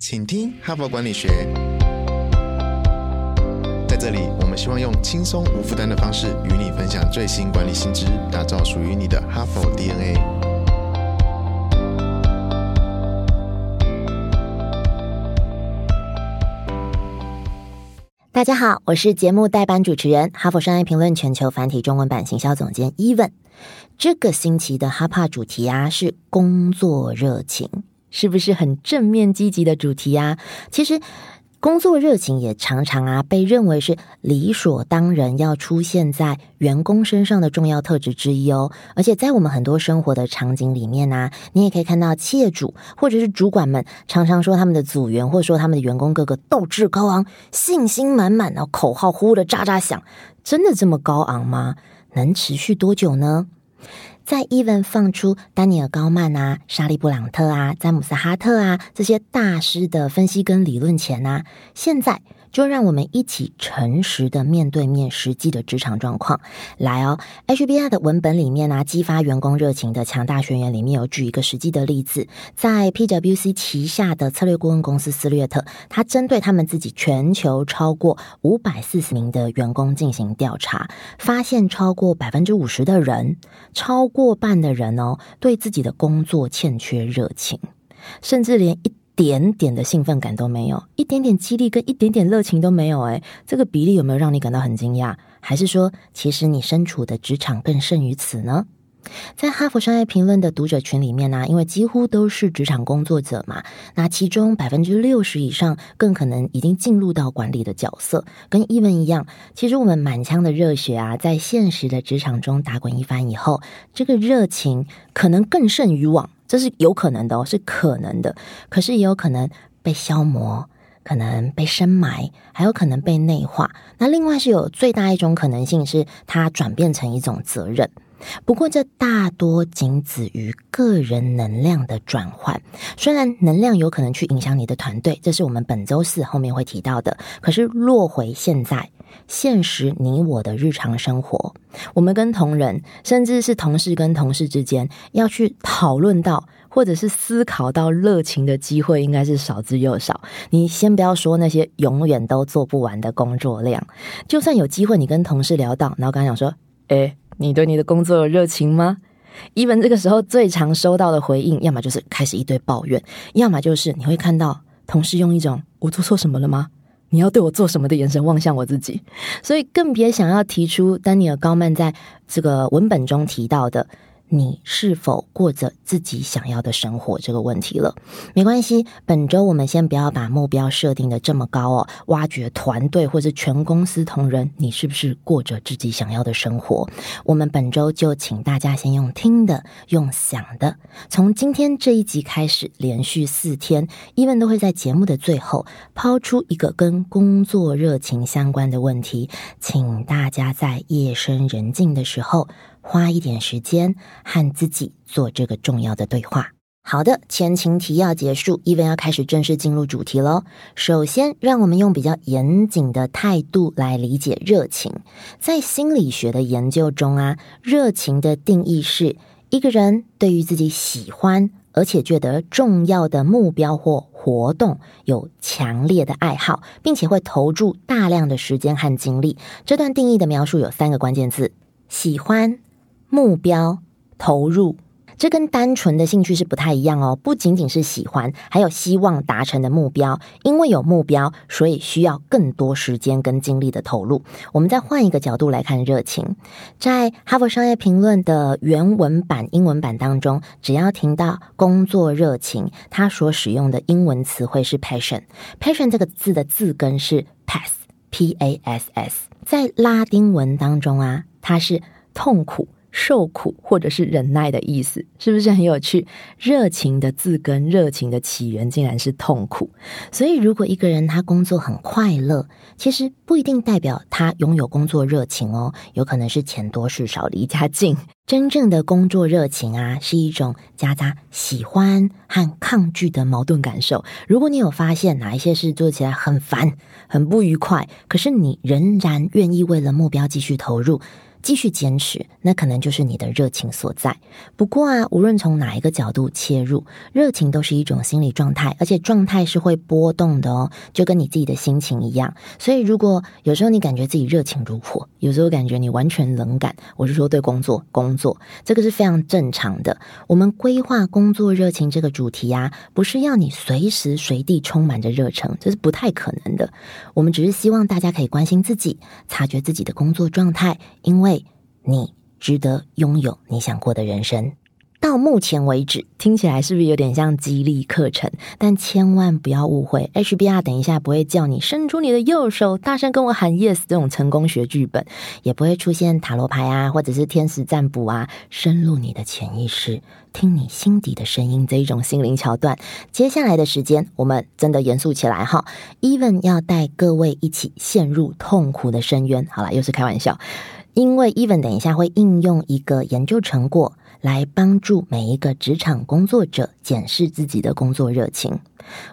请听哈佛管理学。在这里，我们希望用轻松无负担的方式与你分享最新管理新知，打造属于你的哈佛 DNA。大家好，我是节目代班主持人、哈佛商业评论全球繁体中文版行销总监伊文。这个星期的哈帕主题啊是工作热情。是不是很正面积极的主题啊？其实，工作热情也常常啊被认为是理所当然要出现在员工身上的重要特质之一哦。而且在我们很多生活的场景里面呢，你也可以看到企业主或者是主管们常常说他们的组员或者说他们的员工个个斗志高昂、信心满满哦，口号呼的喳喳响，真的这么高昂吗？能持续多久呢？在 Even 放出丹尼尔高曼啊、莎莉布朗特啊、詹姆斯哈特啊这些大师的分析跟理论前啊，现在。就让我们一起诚实的面对面实际的职场状况来哦。HBR 的文本里面呢，激发员工热情的强大宣言里面有举一个实际的例子，在 PWC 旗下的策略顾问公司斯略特，他针对他们自己全球超过五百四十名的员工进行调查，发现超过百分之五十的人，超过半的人哦，对自己的工作欠缺热情，甚至连一。点点的兴奋感都没有，一点点激励跟一点点热情都没有，哎，这个比例有没有让你感到很惊讶？还是说，其实你身处的职场更胜于此呢？在哈佛商业评论的读者群里面呢，因为几乎都是职场工作者嘛，那其中百分之六十以上更可能已经进入到管理的角色，跟伊文一样。其实我们满腔的热血啊，在现实的职场中打滚一番以后，这个热情可能更胜于往。这是有可能的哦，是可能的，可是也有可能被消磨，可能被深埋，还有可能被内化。那另外是有最大一种可能性，是它转变成一种责任。不过，这大多仅止于个人能量的转换。虽然能量有可能去影响你的团队，这是我们本周四后面会提到的。可是落回现在现实，你我的日常生活，我们跟同仁，甚至是同事跟同事之间，要去讨论到或者是思考到热情的机会，应该是少之又少。你先不要说那些永远都做不完的工作量，就算有机会，你跟同事聊到，然后刚讲说，诶。你对你的工作有热情吗？伊文这个时候最常收到的回应，要么就是开始一堆抱怨，要么就是你会看到同事用一种“我做错什么了吗？你要对我做什么”的眼神望向我自己，所以更别想要提出丹尼尔高曼在这个文本中提到的。你是否过着自己想要的生活这个问题了？没关系，本周我们先不要把目标设定的这么高哦。挖掘团队或者全公司同仁，你是不是过着自己想要的生活？我们本周就请大家先用听的，用想的。从今天这一集开始，连续四天，伊文都会在节目的最后抛出一个跟工作热情相关的问题，请大家在夜深人静的时候。花一点时间和自己做这个重要的对话。好的，前情提要结束，伊文要开始正式进入主题喽。首先，让我们用比较严谨的态度来理解热情。在心理学的研究中啊，热情的定义是一个人对于自己喜欢而且觉得重要的目标或活动有强烈的爱好，并且会投注大量的时间和精力。这段定义的描述有三个关键字：喜欢。目标投入，这跟单纯的兴趣是不太一样哦。不仅仅是喜欢，还有希望达成的目标。因为有目标，所以需要更多时间跟精力的投入。我们再换一个角度来看热情，在哈佛商业评论的原文版英文版当中，只要听到工作热情，它所使用的英文词汇是 passion。passion 这个字的字根是 pass，p a s s，在拉丁文当中啊，它是痛苦。受苦或者是忍耐的意思，是不是很有趣？热情的字根，热情的起源竟然是痛苦。所以，如果一个人他工作很快乐，其实不一定代表他拥有工作热情哦，有可能是钱多事少离家近。真正的工作热情啊，是一种夹杂喜欢和抗拒的矛盾感受。如果你有发现哪一些事做起来很烦、很不愉快，可是你仍然愿意为了目标继续投入。继续坚持，那可能就是你的热情所在。不过啊，无论从哪一个角度切入，热情都是一种心理状态，而且状态是会波动的哦，就跟你自己的心情一样。所以，如果有时候你感觉自己热情如火，有时候感觉你完全冷感，我是说对工作，工作这个是非常正常的。我们规划工作热情这个主题啊，不是要你随时随地充满着热诚，这是不太可能的。我们只是希望大家可以关心自己，察觉自己的工作状态，因为。你值得拥有你想过的人生。到目前为止，听起来是不是有点像激励课程？但千万不要误会，HBR 等一下不会叫你伸出你的右手，大声跟我喊 yes 这种成功学剧本，也不会出现塔罗牌啊，或者是天使占卜啊，深入你的潜意识，听你心底的声音这一种心灵桥段。接下来的时间，我们真的严肃起来哈，Even 要带各位一起陷入痛苦的深渊。好了，又是开玩笑。因为 Even 等一下会应用一个研究成果来帮助每一个职场工作者检视自己的工作热情。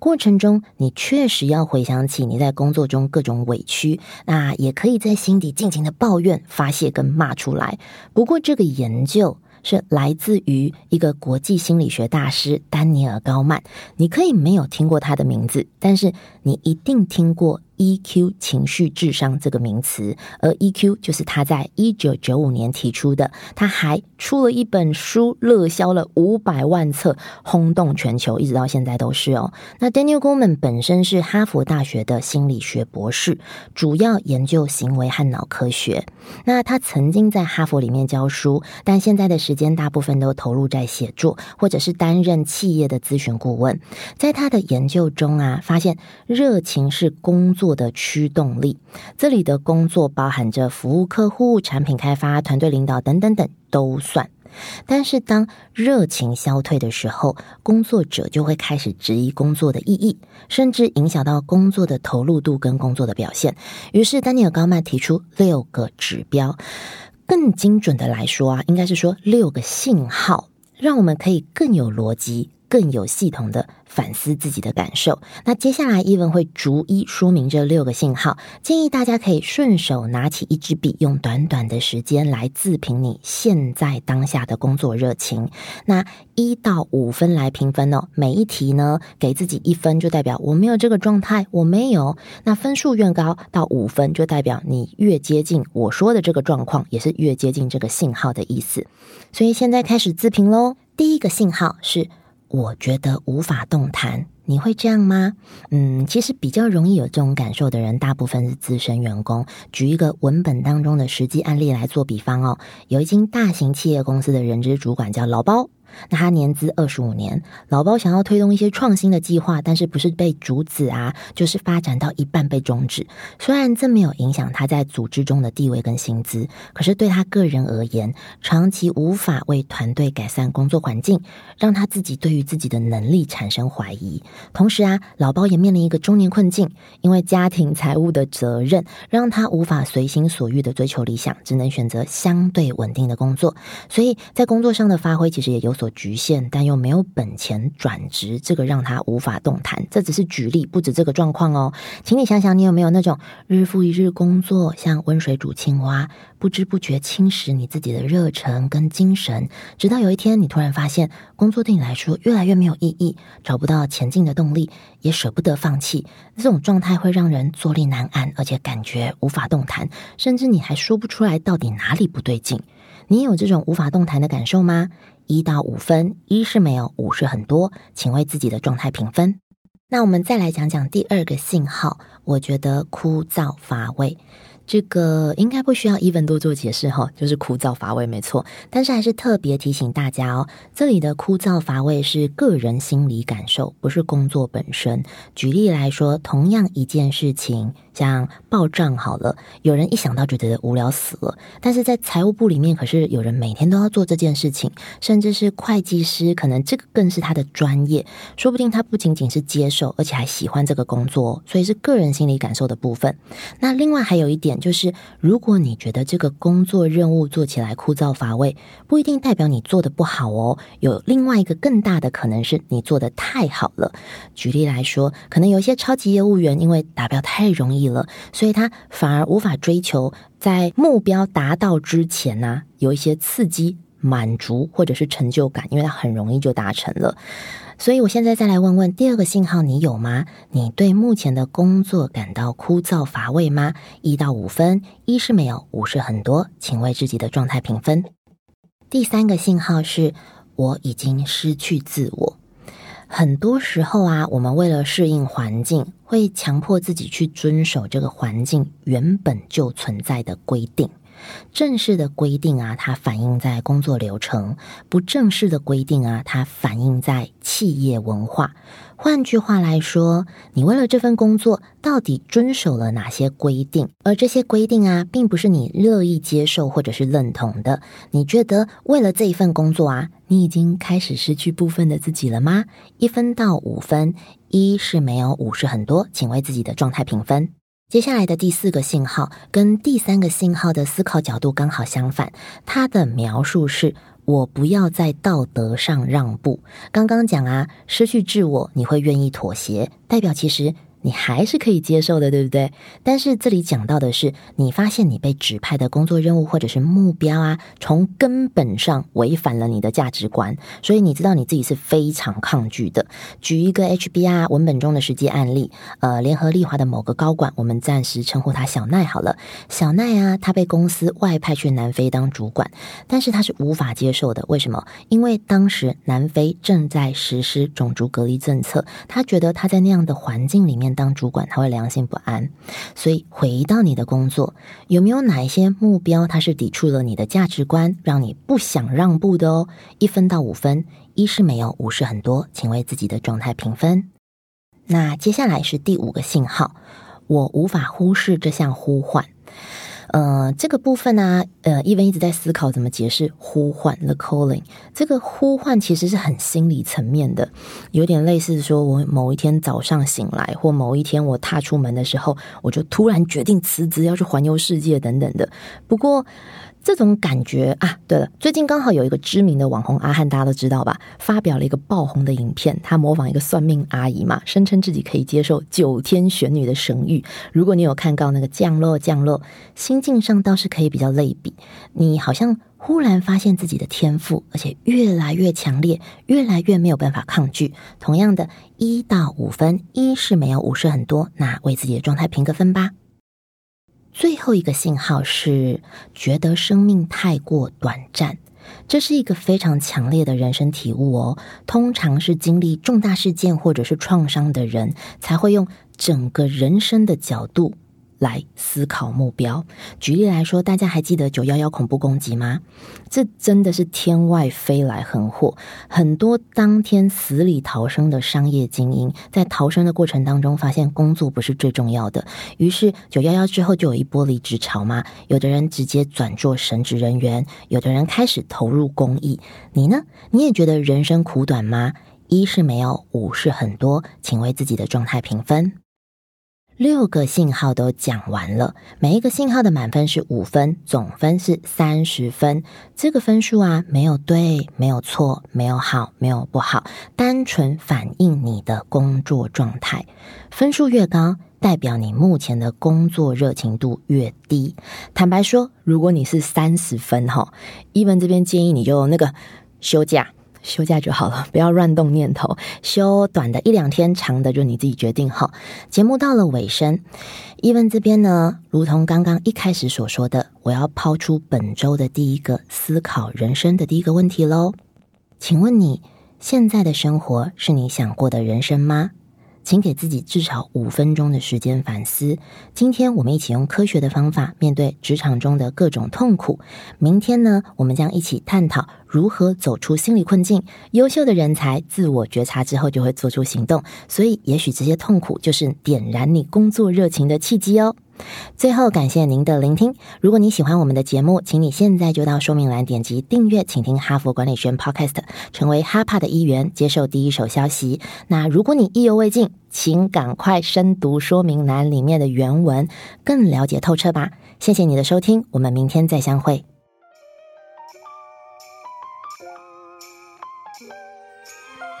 过程中，你确实要回想起你在工作中各种委屈，那也可以在心底尽情的抱怨、发泄跟骂出来。不过，这个研究。是来自于一个国际心理学大师丹尼尔·高曼。你可以没有听过他的名字，但是你一定听过 EQ 情绪智商这个名词。而 EQ 就是他在一九九五年提出的。他还出了一本书，热销了五百万册，轰动全球，一直到现在都是哦。那 Daniel Goleman 本身是哈佛大学的心理学博士，主要研究行为和脑科学。那他曾经在哈佛里面教书，但现在的时间大部分都投入在写作，或者是担任企业的咨询顾问。在他的研究中啊，发现热情是工作的驱动力。这里的工作包含着服务客户、产品开发、团队领导等等等都算。但是，当热情消退的时候，工作者就会开始质疑工作的意义，甚至影响到工作的投入度跟工作的表现。于是，丹尼尔·高曼提出六个指标，更精准的来说啊，应该是说六个信号，让我们可以更有逻辑。更有系统的反思自己的感受。那接下来，伊文会逐一说明这六个信号，建议大家可以顺手拿起一支笔，用短短的时间来自评你现在当下的工作热情。那一到五分来评分哦，每一题呢给自己一分，就代表我没有这个状态，我没有。那分数越高，到五分就代表你越接近我说的这个状况，也是越接近这个信号的意思。所以现在开始自评喽。第一个信号是。我觉得无法动弹，你会这样吗？嗯，其实比较容易有这种感受的人，大部分是资深员工。举一个文本当中的实际案例来做比方哦，有一间大型企业公司的人资主管叫老包。那他年资二十五年，老包想要推动一些创新的计划，但是不是被阻止啊，就是发展到一半被终止。虽然这没有影响他在组织中的地位跟薪资，可是对他个人而言，长期无法为团队改善工作环境，让他自己对于自己的能力产生怀疑。同时啊，老包也面临一个中年困境，因为家庭财务的责任，让他无法随心所欲的追求理想，只能选择相对稳定的工作。所以在工作上的发挥，其实也有。所局限，但又没有本钱转职，这个让他无法动弹。这只是举例，不止这个状况哦。请你想想，你有没有那种日复一日工作，像温水煮青蛙，不知不觉侵蚀你自己的热忱跟精神，直到有一天你突然发现，工作对你来说越来越没有意义，找不到前进的动力，也舍不得放弃。这种状态会让人坐立难安，而且感觉无法动弹，甚至你还说不出来到底哪里不对劲。你有这种无法动弹的感受吗？一到五分，一是没有，五是很多，请为自己的状态评分。那我们再来讲讲第二个信号，我觉得枯燥乏味。这个应该不需要 even 多做解释哈，就是枯燥乏味没错。但是还是特别提醒大家哦，这里的枯燥乏味是个人心理感受，不是工作本身。举例来说，同样一件事情，像报账好了，有人一想到就觉得无聊死了。但是在财务部里面，可是有人每天都要做这件事情，甚至是会计师，可能这个更是他的专业，说不定他不仅仅是接受，而且还喜欢这个工作，所以是个人心理感受的部分。那另外还有一点。就是，如果你觉得这个工作任务做起来枯燥乏味，不一定代表你做的不好哦。有另外一个更大的可能是你做的太好了。举例来说，可能有些超级业务员因为达标太容易了，所以他反而无法追求在目标达到之前呢，有一些刺激、满足或者是成就感，因为他很容易就达成了。所以我现在再来问问第二个信号，你有吗？你对目前的工作感到枯燥乏味吗？一到五分，一是没有，五是很多，请为自己的状态评分。第三个信号是我已经失去自我。很多时候啊，我们为了适应环境，会强迫自己去遵守这个环境原本就存在的规定。正式的规定啊，它反映在工作流程；不正式的规定啊，它反映在企业文化。换句话来说，你为了这份工作，到底遵守了哪些规定？而这些规定啊，并不是你乐意接受或者是认同的。你觉得为了这一份工作啊，你已经开始失去部分的自己了吗？一分到五分，一是没有，五是很多，请为自己的状态评分。接下来的第四个信号跟第三个信号的思考角度刚好相反，它的描述是我不要在道德上让步。刚刚讲啊，失去自我，你会愿意妥协，代表其实。你还是可以接受的，对不对？但是这里讲到的是，你发现你被指派的工作任务或者是目标啊，从根本上违反了你的价值观，所以你知道你自己是非常抗拒的。举一个 HBR 文本中的实际案例，呃，联合利华的某个高管，我们暂时称呼他小奈好了。小奈啊，他被公司外派去南非当主管，但是他是无法接受的。为什么？因为当时南非正在实施种族隔离政策，他觉得他在那样的环境里面。当主管他会良心不安，所以回到你的工作，有没有哪一些目标它是抵触了你的价值观，让你不想让步的哦？一分到五分，一是没有，五是很多，请为自己的状态评分。那接下来是第五个信号，我无法忽视这项呼唤。呃，这个部分呢，呃，伊文一直在思考怎么解释呼唤 the calling。这个呼唤其实是很心理层面的，有点类似说，我某一天早上醒来，或某一天我踏出门的时候，我就突然决定辞职，要去环游世界等等的。不过。这种感觉啊，对了，最近刚好有一个知名的网红阿汉，大家都知道吧？发表了一个爆红的影片，他模仿一个算命阿姨嘛，声称自己可以接受九天玄女的神谕。如果你有看到那个降落降落，心境上倒是可以比较类比。你好像忽然发现自己的天赋，而且越来越强烈，越来越没有办法抗拒。同样的，一到五分，一是没有，五是很多，那为自己的状态评个分吧。最后一个信号是觉得生命太过短暂，这是一个非常强烈的人生体悟哦。通常是经历重大事件或者是创伤的人，才会用整个人生的角度。来思考目标。举例来说，大家还记得九幺幺恐怖攻击吗？这真的是天外飞来横祸。很多当天死里逃生的商业精英，在逃生的过程当中，发现工作不是最重要的。于是九幺幺之后就有一波离职潮嘛。有的人直接转做神职人员，有的人开始投入公益。你呢？你也觉得人生苦短吗？一是没有，五是很多，请为自己的状态评分。六个信号都讲完了，每一个信号的满分是五分，总分是三十分。这个分数啊，没有对，没有错，没有好，没有不好，单纯反映你的工作状态。分数越高，代表你目前的工作热情度越低。坦白说，如果你是三十分哈，一文这边建议你就那个休假。休假就好了，不要乱动念头。休短的一两天，长的就你自己决定哈。节目到了尾声，伊文这边呢，如同刚刚一开始所说的，我要抛出本周的第一个思考人生的第一个问题喽。请问你现在的生活是你想过的人生吗？请给自己至少五分钟的时间反思。今天我们一起用科学的方法面对职场中的各种痛苦。明天呢，我们将一起探讨如何走出心理困境。优秀的人才自我觉察之后就会做出行动，所以也许这些痛苦就是点燃你工作热情的契机哦。最后，感谢您的聆听。如果你喜欢我们的节目，请你现在就到说明栏点击订阅，请听哈佛管理学院 Podcast，成为哈帕的一员，接受第一手消息。那如果你意犹未尽，请赶快深读说明栏里面的原文，更了解透彻吧。谢谢你的收听，我们明天再相会。